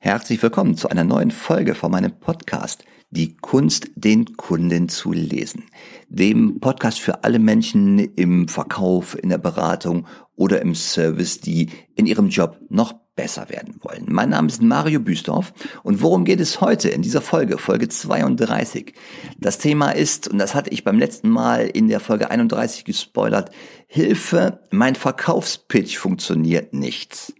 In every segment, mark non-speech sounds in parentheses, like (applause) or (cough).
Herzlich willkommen zu einer neuen Folge von meinem Podcast Die Kunst, den Kunden zu lesen. Dem Podcast für alle Menschen im Verkauf, in der Beratung oder im Service, die in ihrem Job noch besser werden wollen. Mein Name ist Mario Büstorf und worum geht es heute in dieser Folge, Folge 32? Das Thema ist, und das hatte ich beim letzten Mal in der Folge 31 gespoilert, Hilfe, mein Verkaufspitch funktioniert nicht.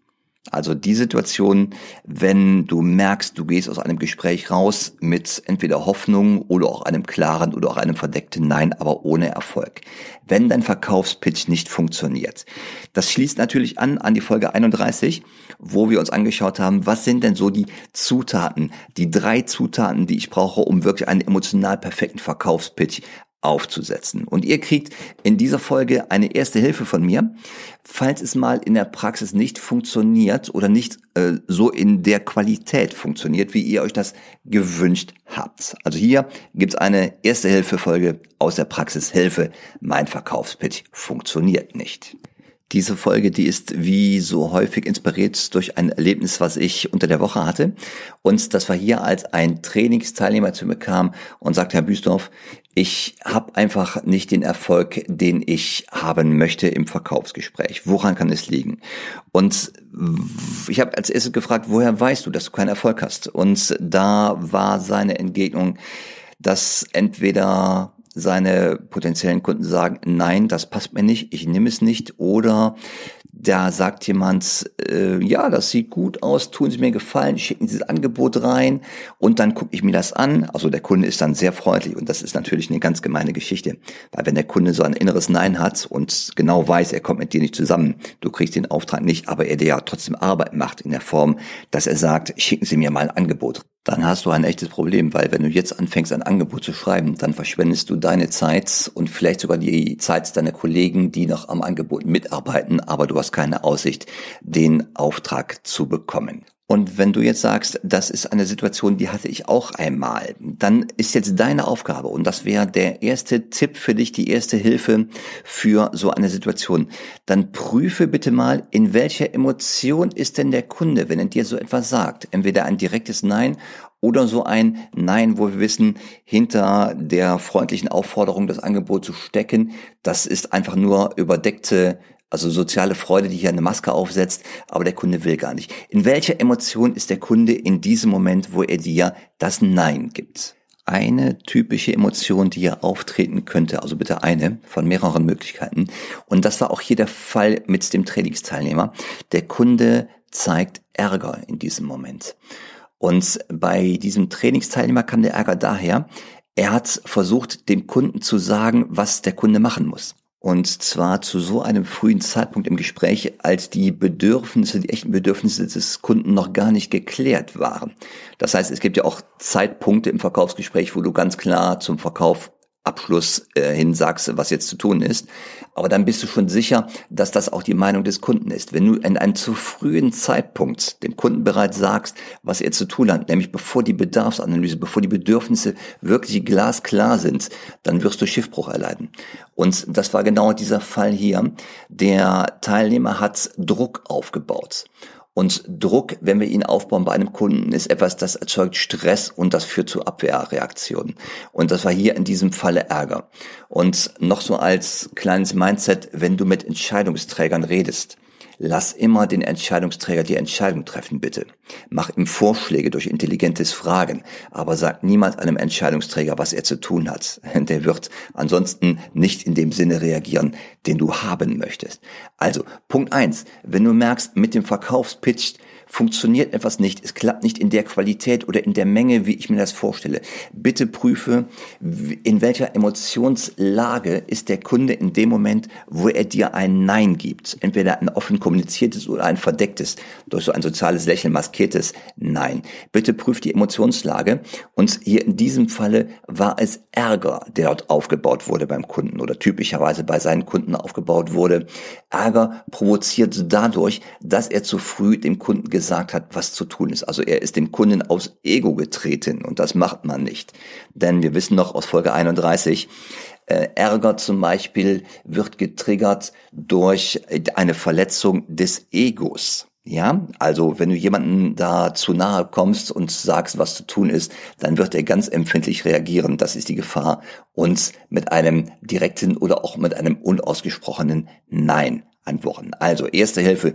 Also die Situation, wenn du merkst, du gehst aus einem Gespräch raus mit entweder Hoffnung oder auch einem klaren oder auch einem verdeckten Nein, aber ohne Erfolg. Wenn dein Verkaufspitch nicht funktioniert. Das schließt natürlich an an die Folge 31, wo wir uns angeschaut haben, was sind denn so die Zutaten, die drei Zutaten, die ich brauche, um wirklich einen emotional perfekten Verkaufspitch aufzusetzen. Und ihr kriegt in dieser Folge eine erste Hilfe von mir, falls es mal in der Praxis nicht funktioniert oder nicht äh, so in der Qualität funktioniert, wie ihr euch das gewünscht habt. Also hier gibt's eine erste Hilfefolge aus der Praxis Hilfe. Mein Verkaufspitch funktioniert nicht. Diese Folge, die ist wie so häufig inspiriert durch ein Erlebnis, was ich unter der Woche hatte. Und das war hier, als ein Trainingsteilnehmer zu mir kam und sagte, Herr Büsdorf, ich habe einfach nicht den Erfolg, den ich haben möchte im Verkaufsgespräch. Woran kann es liegen? Und ich habe als erstes gefragt, woher weißt du, dass du keinen Erfolg hast? Und da war seine Entgegnung, dass entweder seine potenziellen Kunden sagen, nein, das passt mir nicht, ich nehme es nicht. Oder da sagt jemand, äh, ja, das sieht gut aus, tun Sie mir gefallen, schicken Sie das Angebot rein und dann gucke ich mir das an. Also der Kunde ist dann sehr freundlich und das ist natürlich eine ganz gemeine Geschichte. Weil wenn der Kunde so ein inneres Nein hat und genau weiß, er kommt mit dir nicht zusammen, du kriegst den Auftrag nicht, aber er dir ja trotzdem Arbeit macht in der Form, dass er sagt, schicken Sie mir mal ein Angebot dann hast du ein echtes Problem, weil wenn du jetzt anfängst, ein Angebot zu schreiben, dann verschwendest du deine Zeit und vielleicht sogar die Zeit deiner Kollegen, die noch am Angebot mitarbeiten, aber du hast keine Aussicht, den Auftrag zu bekommen. Und wenn du jetzt sagst, das ist eine Situation, die hatte ich auch einmal, dann ist jetzt deine Aufgabe, und das wäre der erste Tipp für dich, die erste Hilfe für so eine Situation, dann prüfe bitte mal, in welcher Emotion ist denn der Kunde, wenn er dir so etwas sagt. Entweder ein direktes Nein oder so ein Nein, wo wir wissen, hinter der freundlichen Aufforderung, das Angebot zu stecken, das ist einfach nur überdeckte also soziale Freude, die hier eine Maske aufsetzt, aber der Kunde will gar nicht. In welcher Emotion ist der Kunde in diesem Moment, wo er dir das Nein gibt? Eine typische Emotion, die hier auftreten könnte, also bitte eine von mehreren Möglichkeiten. Und das war auch hier der Fall mit dem Trainingsteilnehmer. Der Kunde zeigt Ärger in diesem Moment. Und bei diesem Trainingsteilnehmer kam der Ärger daher, er hat versucht, dem Kunden zu sagen, was der Kunde machen muss. Und zwar zu so einem frühen Zeitpunkt im Gespräch, als die Bedürfnisse, die echten Bedürfnisse des Kunden noch gar nicht geklärt waren. Das heißt, es gibt ja auch Zeitpunkte im Verkaufsgespräch, wo du ganz klar zum Verkauf Abschluss äh, hin sagst, was jetzt zu tun ist. Aber dann bist du schon sicher, dass das auch die Meinung des Kunden ist. Wenn du in einem zu frühen Zeitpunkt dem Kunden bereits sagst, was er zu tun hat, nämlich bevor die Bedarfsanalyse, bevor die Bedürfnisse wirklich glasklar sind, dann wirst du Schiffbruch erleiden. Und das war genau dieser Fall hier. Der Teilnehmer hat Druck aufgebaut. Und Druck, wenn wir ihn aufbauen bei einem Kunden, ist etwas, das erzeugt Stress und das führt zu Abwehrreaktionen. Und das war hier in diesem Falle Ärger. Und noch so als kleines Mindset, wenn du mit Entscheidungsträgern redest, Lass immer den Entscheidungsträger die Entscheidung treffen, bitte. Mach ihm Vorschläge durch intelligentes Fragen, aber sag niemals einem Entscheidungsträger, was er zu tun hat. (laughs) Der wird ansonsten nicht in dem Sinne reagieren, den du haben möchtest. Also, Punkt eins: Wenn du merkst, mit dem Verkaufspitch funktioniert etwas nicht, es klappt nicht in der Qualität oder in der Menge, wie ich mir das vorstelle. Bitte prüfe, in welcher Emotionslage ist der Kunde in dem Moment, wo er dir ein Nein gibt. Entweder ein offen kommuniziertes oder ein verdecktes, durch so ein soziales Lächeln maskiertes Nein. Bitte prüf die Emotionslage und hier in diesem Falle war es Ärger, der dort aufgebaut wurde beim Kunden oder typischerweise bei seinen Kunden aufgebaut wurde. Ärger provoziert dadurch, dass er zu früh dem Kunden gesagt hat, was zu tun ist. Also er ist dem Kunden aus Ego getreten und das macht man nicht. Denn wir wissen noch aus Folge 31, äh, Ärger zum Beispiel wird getriggert durch eine Verletzung des Egos. Ja, also wenn du jemanden da zu nahe kommst und sagst, was zu tun ist, dann wird er ganz empfindlich reagieren. Das ist die Gefahr. Und mit einem direkten oder auch mit einem unausgesprochenen Nein antworten. Also erste Hilfe,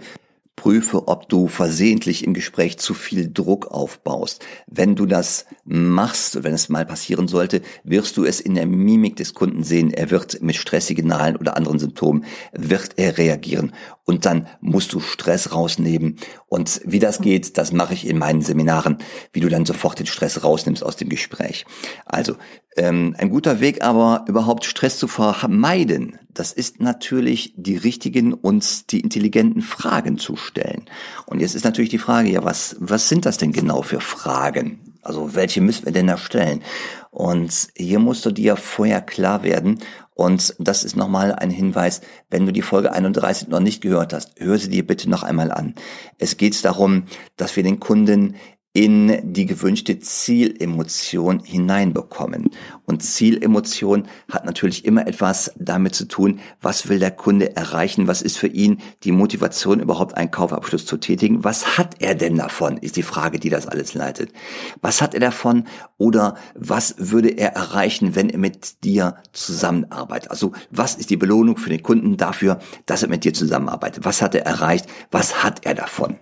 Prüfe, ob du versehentlich im Gespräch zu viel Druck aufbaust. Wenn du das machst, wenn es mal passieren sollte, wirst du es in der Mimik des Kunden sehen. Er wird mit Stresssignalen oder anderen Symptomen, wird er reagieren. Und dann musst du Stress rausnehmen. Und wie das geht, das mache ich in meinen Seminaren, wie du dann sofort den Stress rausnimmst aus dem Gespräch. Also ähm, ein guter Weg aber, überhaupt Stress zu vermeiden, das ist natürlich die richtigen und die intelligenten Fragen zu stellen. Und jetzt ist natürlich die Frage, ja, was, was sind das denn genau für Fragen? Also welche müssen wir denn da stellen? Und hier musst du dir vorher klar werden. Und das ist nochmal ein Hinweis, wenn du die Folge 31 noch nicht gehört hast, hör sie dir bitte noch einmal an. Es geht darum, dass wir den Kunden in die gewünschte Zielemotion hineinbekommen. Und Zielemotion hat natürlich immer etwas damit zu tun, was will der Kunde erreichen, was ist für ihn die Motivation, überhaupt einen Kaufabschluss zu tätigen. Was hat er denn davon, ist die Frage, die das alles leitet. Was hat er davon oder was würde er erreichen, wenn er mit dir zusammenarbeitet? Also was ist die Belohnung für den Kunden dafür, dass er mit dir zusammenarbeitet? Was hat er erreicht? Was hat er davon?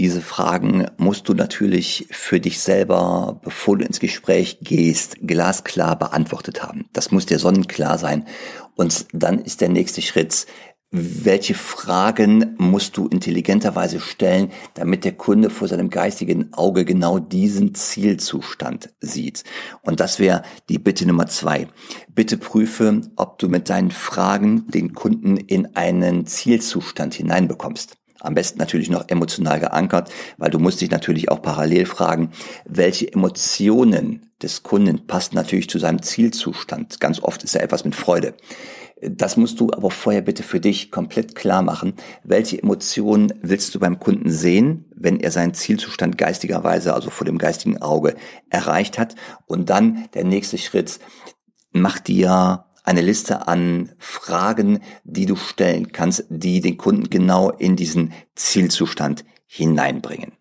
Diese Fragen musst du natürlich für dich selber, bevor du ins Gespräch gehst, glasklar beantwortet haben. Das muss dir sonnenklar sein. Und dann ist der nächste Schritt, welche Fragen musst du intelligenterweise stellen, damit der Kunde vor seinem geistigen Auge genau diesen Zielzustand sieht? Und das wäre die Bitte Nummer zwei. Bitte prüfe, ob du mit deinen Fragen den Kunden in einen Zielzustand hineinbekommst. Am besten natürlich noch emotional geankert, weil du musst dich natürlich auch parallel fragen, welche Emotionen des Kunden passen natürlich zu seinem Zielzustand. Ganz oft ist ja etwas mit Freude. Das musst du aber vorher bitte für dich komplett klar machen. Welche Emotionen willst du beim Kunden sehen, wenn er seinen Zielzustand geistigerweise, also vor dem geistigen Auge, erreicht hat? Und dann der nächste Schritt, mach dir eine Liste an Fragen, die du stellen kannst, die den Kunden genau in diesen Zielzustand hineinbringen.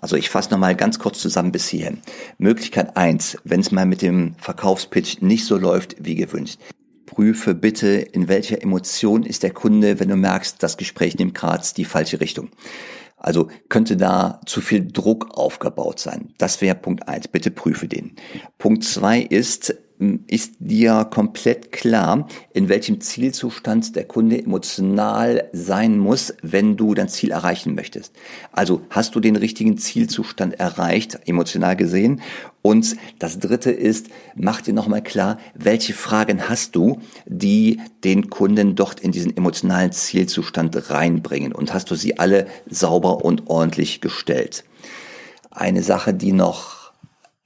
Also ich fasse nochmal ganz kurz zusammen bis hierhin. Möglichkeit eins: wenn es mal mit dem Verkaufspitch nicht so läuft wie gewünscht. Prüfe bitte, in welcher Emotion ist der Kunde, wenn du merkst, das Gespräch nimmt gerade die falsche Richtung. Also könnte da zu viel Druck aufgebaut sein. Das wäre Punkt eins. Bitte prüfe den. Punkt zwei ist, ist dir komplett klar, in welchem Zielzustand der Kunde emotional sein muss, wenn du dein Ziel erreichen möchtest. Also hast du den richtigen Zielzustand erreicht, emotional gesehen? Und das dritte ist, mach dir nochmal klar, welche Fragen hast du, die den Kunden dort in diesen emotionalen Zielzustand reinbringen? Und hast du sie alle sauber und ordentlich gestellt? Eine Sache, die noch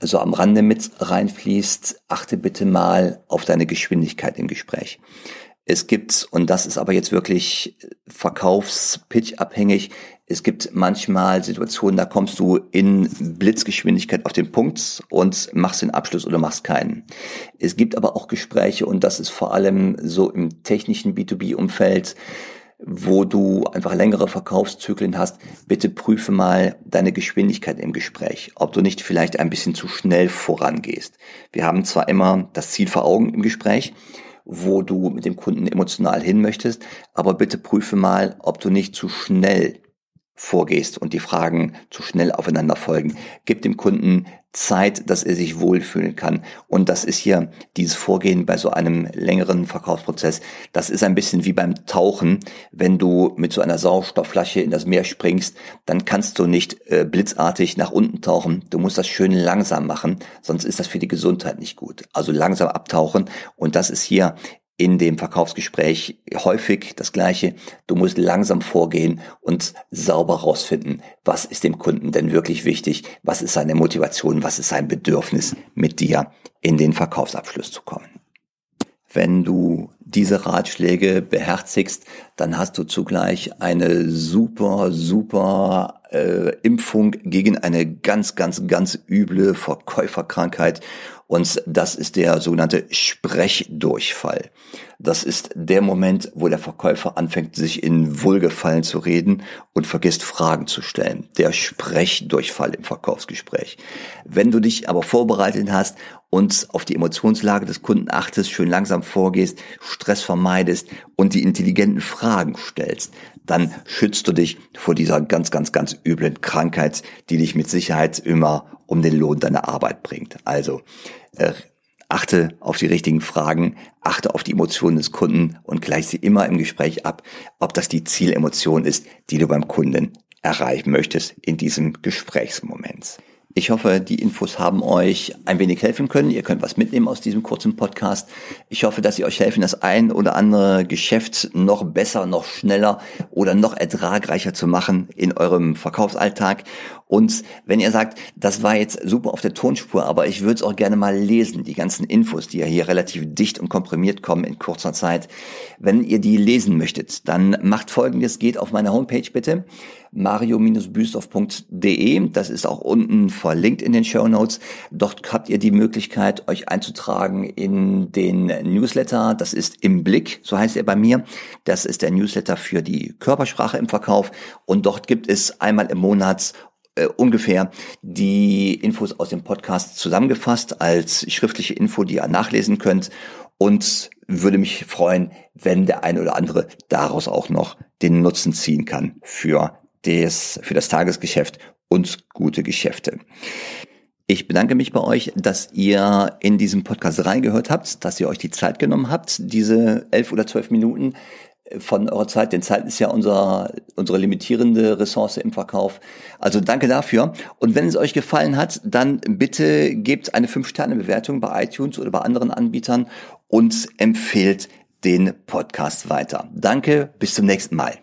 so am Rande mit reinfließt, achte bitte mal auf deine Geschwindigkeit im Gespräch. Es gibt, und das ist aber jetzt wirklich verkaufspitch abhängig, es gibt manchmal Situationen, da kommst du in Blitzgeschwindigkeit auf den Punkt und machst den Abschluss oder machst keinen. Es gibt aber auch Gespräche, und das ist vor allem so im technischen B2B-Umfeld, wo du einfach längere Verkaufszyklen hast, bitte prüfe mal deine Geschwindigkeit im Gespräch, ob du nicht vielleicht ein bisschen zu schnell vorangehst. Wir haben zwar immer das Ziel vor Augen im Gespräch, wo du mit dem Kunden emotional hin möchtest, aber bitte prüfe mal, ob du nicht zu schnell vorgehst und die Fragen zu schnell aufeinander folgen. Gib dem Kunden Zeit, dass er sich wohlfühlen kann. Und das ist hier dieses Vorgehen bei so einem längeren Verkaufsprozess. Das ist ein bisschen wie beim Tauchen. Wenn du mit so einer Sauerstoffflasche in das Meer springst, dann kannst du nicht äh, blitzartig nach unten tauchen. Du musst das schön langsam machen, sonst ist das für die Gesundheit nicht gut. Also langsam abtauchen. Und das ist hier in dem Verkaufsgespräch häufig das Gleiche. Du musst langsam vorgehen und sauber rausfinden, was ist dem Kunden denn wirklich wichtig, was ist seine Motivation, was ist sein Bedürfnis, mit dir in den Verkaufsabschluss zu kommen. Wenn du diese Ratschläge beherzigst, dann hast du zugleich eine super, super äh, Impfung gegen eine ganz, ganz, ganz üble Verkäuferkrankheit und das ist der sogenannte Sprechdurchfall. Das ist der Moment, wo der Verkäufer anfängt, sich in Wohlgefallen zu reden und vergisst Fragen zu stellen. Der Sprechdurchfall im Verkaufsgespräch. Wenn du dich aber vorbereitet hast und auf die Emotionslage des Kunden achtest, schön langsam vorgehst, Stress vermeidest und die intelligenten Fragen stellst, dann schützt du dich vor dieser ganz, ganz, ganz üblen Krankheit, die dich mit Sicherheit immer um den Lohn deiner Arbeit bringt. Also äh, achte auf die richtigen Fragen, achte auf die Emotionen des Kunden und gleich sie immer im Gespräch ab, ob das die Zielemotion ist, die du beim Kunden erreichen möchtest in diesem Gesprächsmoment. Ich hoffe, die Infos haben euch ein wenig helfen können. Ihr könnt was mitnehmen aus diesem kurzen Podcast. Ich hoffe, dass sie euch helfen, das ein oder andere Geschäft noch besser, noch schneller oder noch ertragreicher zu machen in eurem Verkaufsalltag. Und wenn ihr sagt, das war jetzt super auf der Tonspur, aber ich würde es auch gerne mal lesen, die ganzen Infos, die ja hier relativ dicht und komprimiert kommen in kurzer Zeit. Wenn ihr die lesen möchtet, dann macht folgendes, geht auf meine Homepage bitte, mario-büstorf.de. Das ist auch unten verlinkt in den Show Notes. Dort habt ihr die Möglichkeit, euch einzutragen in den Newsletter. Das ist im Blick, so heißt er bei mir. Das ist der Newsletter für die Körpersprache im Verkauf. Und dort gibt es einmal im Monat äh, ungefähr die Infos aus dem Podcast zusammengefasst als schriftliche Info, die ihr nachlesen könnt und würde mich freuen, wenn der eine oder andere daraus auch noch den Nutzen ziehen kann für das, für das Tagesgeschäft und gute Geschäfte. Ich bedanke mich bei euch, dass ihr in diesem Podcast reingehört habt, dass ihr euch die Zeit genommen habt, diese elf oder zwölf Minuten von eurer Zeit, denn Zeit ist ja unser, unsere limitierende Ressource im Verkauf. Also danke dafür. Und wenn es euch gefallen hat, dann bitte gebt eine 5-Sterne-Bewertung bei iTunes oder bei anderen Anbietern und empfehlt den Podcast weiter. Danke, bis zum nächsten Mal.